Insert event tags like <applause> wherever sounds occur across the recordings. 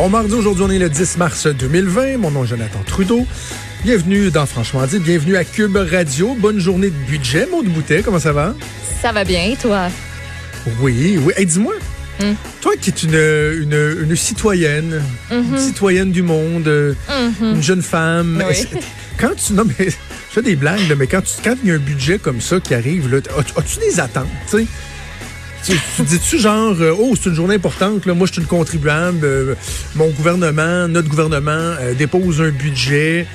Bon mardi, aujourd'hui on est le 10 mars 2020. Mon nom est Jonathan Trudeau. Bienvenue dans Franchement dit, bienvenue à Cube Radio. Bonne journée de budget, Maud Boutet, comment ça va? Ça va bien, toi? Oui, oui. Hey, dis-moi, Hmm. toi qui es une, une, une citoyenne, une citoyenne du monde, euh, une jeune femme, Mhm. Oui. quand tu... Non, mais je fais des blagues, là, mais quand tu- quand il y a un budget comme ça qui arrive, là, as- as-tu des attentes, tu sais? Tu, tu dis-tu genre, euh, oh, c'est une journée importante, là, moi je suis une contribuable, euh, mon gouvernement, notre gouvernement euh, dépose un budget,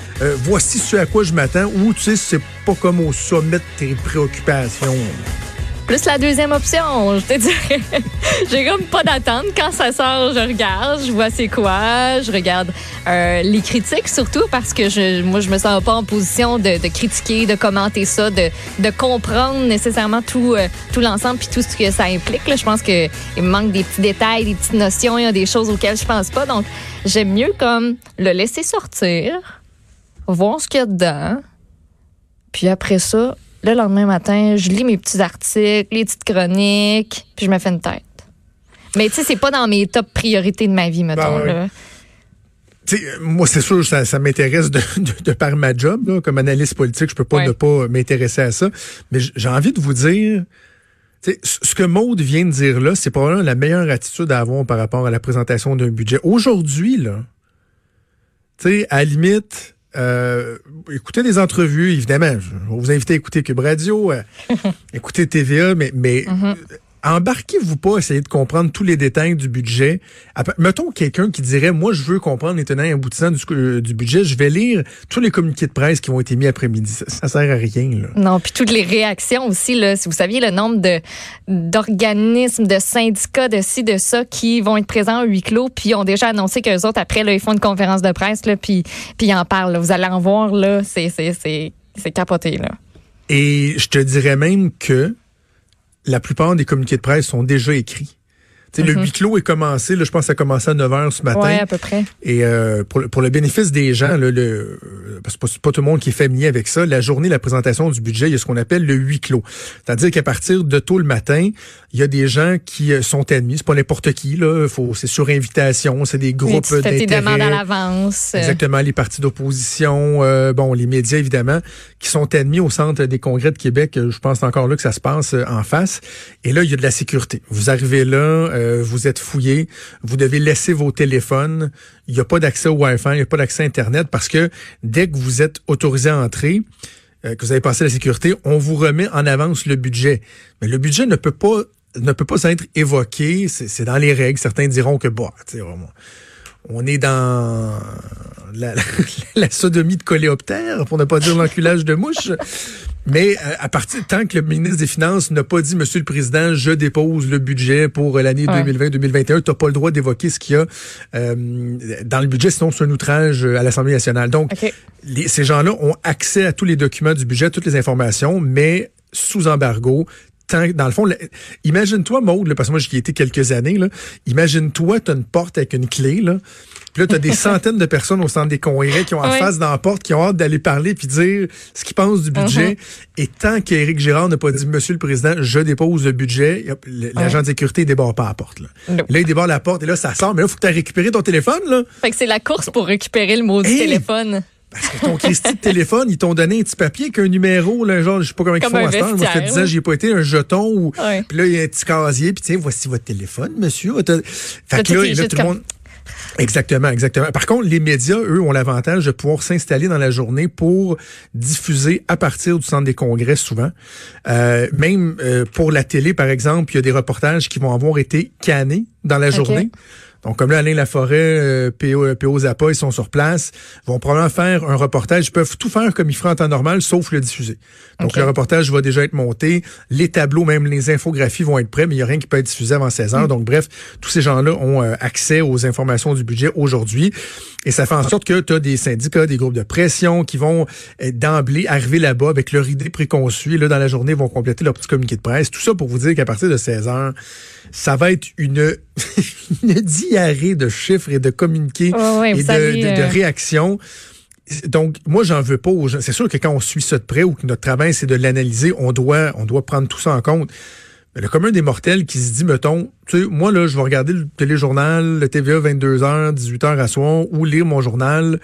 voici ce à quoi je m'attends, ou tu sais, c'est pas comme au sommet de tes préoccupations. Plus la deuxième option, je te dirais. <laughs> J'ai comme pas d'attente. Quand ça sort, je regarde, je vois c'est quoi, je regarde euh, les critiques surtout parce que je, moi, je me sens pas en position de, critiquer, de commenter ça, de, comprendre nécessairement tout, euh, tout l'ensemble puis tout ce que ça implique. Je pense que il me manque des petits détails, des petites notions, des choses auxquelles je pense pas. Donc, j'aime mieux comme le laisser sortir, voir ce qu'il y a dedans, puis après ça, le lendemain matin, je lis mes petits articles, les petites chroniques, puis je me fais une tête. Mais tu sais, c'est pas dans mes top priorités de ma vie, mettons. Ben ouais. là. Moi, c'est sûr, ça, ça m'intéresse de, de, de par ma job. Là, comme analyste politique, je peux pas Ouais. ne pas m'intéresser à ça. Mais j'ai envie de vous dire, tu sais, ce ce que Maude vient de dire là, c'est probablement la meilleure attitude à avoir par rapport à la présentation d'un budget. Aujourd'hui, là, tu sais, à la limite, euh, écoutez des entrevues, évidemment. Je vais vous inviter à écouter Cube Radio, euh, <laughs> écouter TVA, mais, mais Mm-hmm. Embarquez-vous pas à essayer de comprendre tous les détails du budget. Mettons quelqu'un qui dirait, moi, je veux comprendre les tenants et aboutissants du, euh, du budget, je vais lire tous les communiqués de presse qui ont été mis après-midi. Ça, ça sert à rien, là. Non, puis toutes les réactions aussi, là, si vous saviez le nombre de d'organismes, de syndicats, de ci, de ça, qui vont être présents à huis clos, puis ont déjà annoncé qu'eux autres, après, là, ils font une conférence de presse, là, puis, puis ils en parlent. là. Vous allez en voir, là, c'est c'est- c'est- c'est capoté, là. Et je te dirais même que la plupart des communiqués de presse sont déjà écrits. Le huis clos est commencé, là, je pense que ça a commencé à 9 h ce matin. Ouais, à peu près. Et euh, pour, le- pour le bénéfice des gens, là, le, parce que c'est pas, tout le monde qui est familier avec ça, la journée de la présentation du budget, il y a ce qu'on appelle le huis clos. C'est-à-dire qu'à partir de tôt le matin, il y a des gens qui euh, sont admis. C'est pas n'importe qui, là. Faut, c'est sur invitation, c'est des groupes d'intérêt. demandes à l'avance. Exactement, les partis d'opposition, euh, bon, les médias évidemment, qui sont admis au centre des congrès de Québec. Euh, Je pense encore là que ça se passe euh, en face. Et là, il y a de la sécurité. Vous arrivez là, euh, vous êtes fouillé, vous devez laisser vos téléphones. Il n'y a pas d'accès au Wi-Fi, il n'y a pas d'accès à Internet parce que dès que vous êtes autorisé à entrer, euh, que vous avez passé la sécurité, on vous remet en avance le budget. Mais le budget ne peut pas ne peut pas être évoqué. C'est dans les règles. Certains diront que bon, tu sais, on- est dans la, la, <laughs> la sodomie de coléoptère, pour ne pas dire l'enculage de mouche. Mais euh, à partir tant que le ministre des Finances n'a pas dit, Monsieur le Président, je dépose le budget pour l'année Ouais. 2020-2021, tu n'as pas le droit d'évoquer ce qu'il y a euh, dans le budget, sinon c'est un outrage à l'Assemblée nationale. Donc, les- ces gens-là ont accès à tous les documents du budget, toutes les informations, mais sous embargo. Tant, dans le fond, imagine-toi, Maude, là, parce que moi j'y ai été quelques années, imagine-toi, tu as une porte avec une clé, là, puis là, tu as des <laughs> centaines de personnes au centre des congrès qui ont en Oui. face dans la porte, qui ont hâte d'aller parler puis dire ce qu'ils pensent du budget. Et tant qu'Éric Girard n'a pas dit, Monsieur le Président, je dépose le budget, l'agent de sécurité ne débarre pas la porte. Là. Là, il débarre la porte et là, ça sort. Mais là, il faut que tu aies récupéré ton téléphone, là. Fait que c'est la course pour récupérer le Hey! téléphone. Parce que ton Christy de téléphone, ils t'ont donné un petit papier avec un numéro, là, genre, je sais pas comment ils font à cette heure. Moi, ça fait vestiaire, 10 ans, là. j'y ai pas été, un jeton ou. Ouais. Puis là, il y a un petit casier, puis tiens, voici votre téléphone, monsieur. Fait que là, tout le monde. Exactement, exactement. Par contre, les médias, eux, ont l'avantage de pouvoir s'installer dans la journée pour diffuser à partir du centre des congrès souvent. Euh, même euh, pour la télé, par exemple, il y a des reportages qui vont avoir été cannés dans la journée. Donc, comme là, Alain Laforêt, euh, PO, PO Zappa, ils sont sur place, vont probablement faire un reportage. Ils peuvent tout faire comme ils feraient en temps normal, sauf le diffuser. Donc, le reportage va déjà être monté. Les tableaux, même les infographies vont être prêts, mais il n'y a rien qui peut être diffusé avant 16 heures. Donc, bref, tous ces gens-là ont euh, accès aux informations du budget aujourd'hui. Et ça fait en sorte que tu as des syndicats, des groupes de pression qui vont euh, d'emblée arriver là-bas avec leur idée préconçue. Et là, dans la journée, ils vont compléter leur petit communiqué de presse. Tout ça pour vous dire qu'à partir de 16 heures, ça va être une, <laughs> une diarrhée de chiffres et de communiqués ouais, et de, savez, de- de euh, réactions. Donc, moi, j'en veux pas aux gens. C'est sûr que quand on suit ça de près ou que notre travail, c'est de l'analyser, on doit, on doit prendre tout ça en compte. Mais le commun des mortels qui se dit, mettons, tu sais, moi, là, je vais regarder le téléjournal, le TVA 22h, 18h à soir, ou lire mon journal,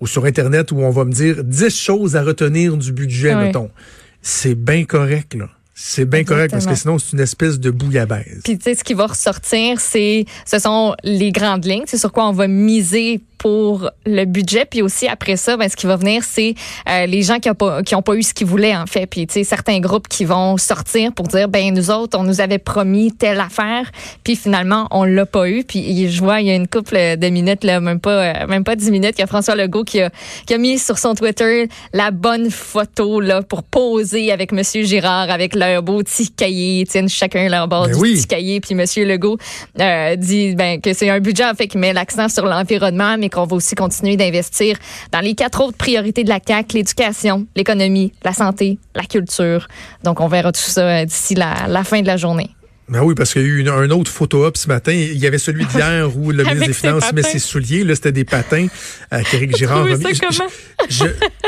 ou sur Internet, où on va me dire 10 choses à retenir du budget, Ouais. mettons. C'est bien correct, là. C'est bien correct parce que sinon, c'est une espèce de bouillabaisse. Puis tu sais, ce qui va ressortir, c'est ce sont les grandes lignes, c'est sur quoi on va miser pour le budget. Puis aussi après ça, ben, ce qui va venir, c'est euh, les gens qui n'ont pas qui ont pas eu ce qu'ils voulaient en fait. Puis tu sais, certains groupes qui vont sortir pour dire ben nous autres, on nous avait promis telle affaire, puis finalement on l'a pas eu. Puis je vois, il y a une couple de minutes là, même pas euh, même pas dix minutes, qu'il y a François Legault qui a qui a mis sur son Twitter la bonne photo là pour poser avec Monsieur Girard avec leur beau petit cahier, ils tiennent chacun leur bord Ben du oui. petit cahier. Puis Monsieur Legault euh, dit ben, que c'est un budget en fait qui met l'accent sur l'environnement, mais qu'on va aussi continuer d'investir dans les quatre autres priorités de la CAC l'éducation, l'économie, la santé, la culture. Donc on verra tout ça euh, d'ici la, la fin de la journée. Ben oui, parce qu'il y a eu une, un autre photo-op ce matin. Il y avait celui d'hier où le <laughs> ministre des Finances met ses souliers. Là, c'était des patins euh, qu'Éric Girard remis.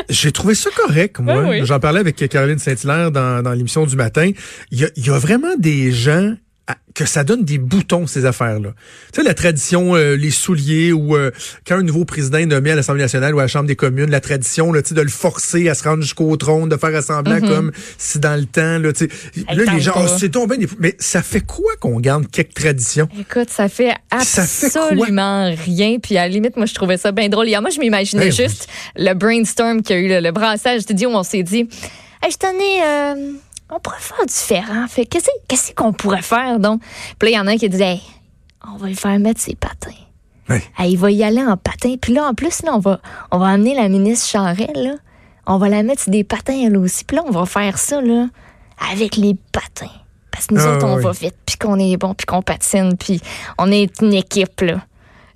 J'ai trouvé ça correct, moi. Oui. J'en parlais avec Caroline Saint-Hilaire dans, dans l'émission du matin. Il y, a, il y a vraiment des gens que ça donne des boutons, ces affaires-là. Tu sais, la tradition, euh, les souliers, ou euh, quand un nouveau président est nommé à l'Assemblée nationale ou à la Chambre des communes, la tradition là, tu sais, de le forcer à se rendre jusqu'au trône, de faire semblant comme si dans le temps, là, tu sais, là, les gens, oh, c'est tombé, mais ça fait quoi qu'on garde quelques traditions? Écoute, ça fait Ça fait quoi? absolument rien. Puis à la limite, moi, je trouvais ça bien drôle. Hier, moi, je m'imaginais oui. juste le brainstorm qu'il y a eu, le, le brassage studio où on s'est dit, hey, je tenais, euh, on pourrait faire différent. Fait qu'est-ce qu'est-ce qu'on pourrait faire, donc? Puis là, il y en a un qui disait, hey, on va lui faire mettre ses patins. Hey, il va y aller en patin. Puis là, en plus, là, on va, on va amener la ministre Charest, là. On va la mettre sur des patins, elle aussi. Puis là, on va faire ça, là, avec les patins. Parce que nous Ah, autres, on oui. va vite, puis qu'on est bon, puis qu'on patine, puis on est une équipe, là.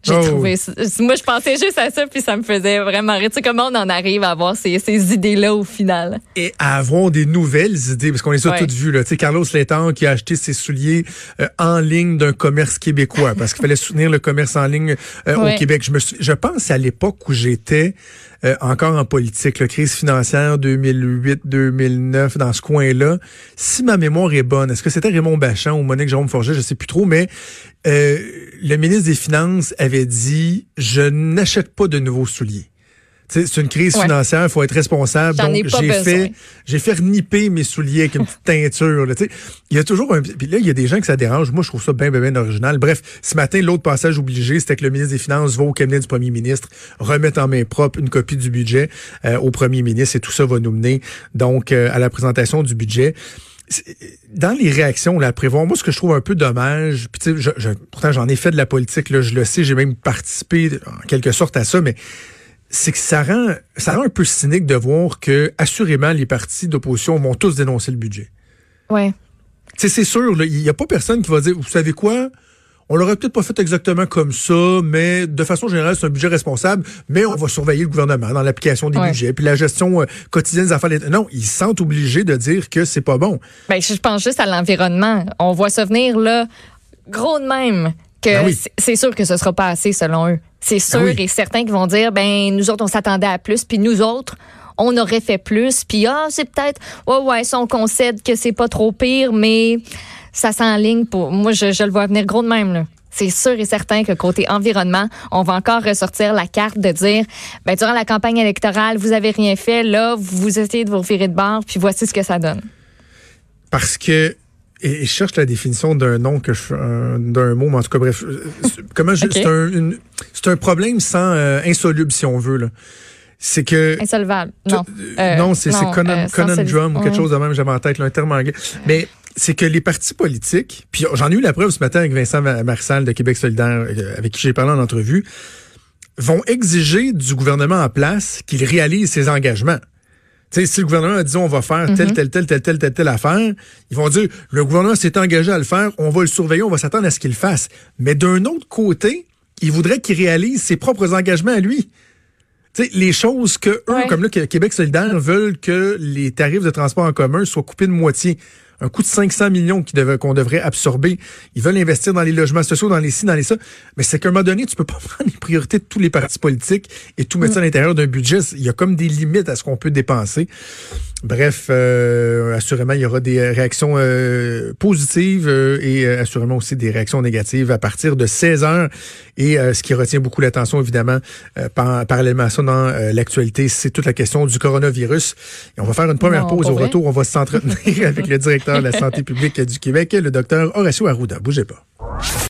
J'ai Oh, trouvé ça- Moi, je pensais juste à ça, puis ça me faisait vraiment rire. Tu sais, comment on en arrive à avoir ces, ces idées-là au final? et à avoir des nouvelles idées, parce qu'on les a Ouais. toutes vues. Là. Tu sais, Carlos Letang qui a acheté ses souliers euh, en ligne d'un commerce québécois, parce qu'il fallait soutenir le commerce en ligne euh, Ouais. au Québec. Je, me suis- je pense à l'époque où j'étais euh, encore en politique, la crise financière 2008-2009, dans ce coin-là. Si ma mémoire est bonne, est-ce que c'était Raymond Bachand ou Monique Jérôme Forget, je sais plus trop, mais euh, le ministre des Finances avait dit, je n'achète pas de nouveaux souliers. C'est une crise Ouais. financière, il faut être responsable. Donc, j'ai fait, j'ai fait reniper mes souliers avec une petite teinture. Là, il y a toujours un. Puis là, il y a des gens que ça dérange. Moi, je trouve ça bien, bien, bien original. Bref, ce matin, l'autre passage obligé, c'était que le ministre des Finances va au cabinet du premier ministre, remettre en main propre une copie du budget euh, au premier ministre et tout ça va nous mener donc euh, à la présentation du budget. Dans les réactions là, à prévoir, moi, ce que je trouve un peu dommage, puis tu sais, je- je- pourtant j'en ai fait de la politique, là, je le sais, j'ai même participé en quelque sorte à ça, mais c'est que ça rend, ça rend un peu cynique de voir que, assurément, les partis d'opposition vont tous dénoncer le budget. Ouais. Tu sais, c'est sûr, là, il n'y a pas personne qui va dire, vous savez quoi? On l'aurait peut-être pas fait exactement comme ça, mais de façon générale, c'est un budget responsable, mais on va surveiller le gouvernement dans l'application des Ouais. budgets, puis la gestion euh, quotidienne des affaires. Non, ils se sentent obligés de dire que c'est pas bon. Ben, je pense juste à l'environnement. On voit ça venir, là, gros de même, que Ben oui. c'est- sûr que ce sera pas assez, selon eux. C'est sûr oui. et certain qu'ils vont dire, ben, nous autres, on s'attendait à plus, puis nous autres, on aurait fait plus, puis ah, c'est peut-être, ouais, ouais, ça, on concède que c'est pas trop pire, mais ça s'enligne pour, moi, je, je le vois venir gros de même, là. C'est sûr et certain que côté environnement, on va encore ressortir la carte de dire, ben, durant la campagne électorale, vous avez rien fait, là, vous essayez de vous virer de bord, puis voici ce que ça donne. Parce que et, je cherche la définition d'un nom que je euh, d'un mot, mais en tout cas bref, euh, c'est- comment je- <laughs> c'est un une- c'est un problème sans euh, insoluble si on veut là. C'est que Insolvable. Non. Euh, non, c'est c'est euh, conundrum ou quelque chose de même, j'avais en tête, là, un terme anglais. Mais c'est que les partis politiques, puis j'en ai eu la preuve ce matin avec Vincent Marissal de Québec solidaire, euh, avec qui j'ai parlé en entrevue, vont exiger du gouvernement en place qu'il réalise ses engagements. sais, si le gouvernement a dit on va faire telle, telle, telle, telle, telle, telle, telle affaire, ils vont dire le gouvernement s'est engagé à le faire, on va le surveiller, on va s'attendre à ce qu'il le fasse. Mais d'un autre côté, ils voudraient qu'il réalise ses propres engagements à lui. sais, les choses que eux, comme là, Québec solidaire, veulent que les tarifs de transport en commun soient coupés de moitié un coût de 500 millions qu'on devrait absorber. Ils veulent investir dans les logements sociaux, dans les ci, dans les ça. Mais c'est qu'à un moment donné, tu peux pas <laughs> prendre les priorités de tous les partis politiques et tout mettre ça à l'intérieur d'un budget. Il y a comme des limites à ce qu'on peut dépenser. Bref, euh, assurément, il y aura des réactions euh, positives euh, et assurément aussi des réactions négatives à partir de 16 heures. Et ce qui retient beaucoup l'attention, évidemment, par, parallèlement à ça dans l'actualité, c'est toute la question du coronavirus. Et on va faire une première pause. Au retour, on va s'entretenir <laughs> avec le la santé publique du Québec, le docteur Horacio Arruda. Bougez pas.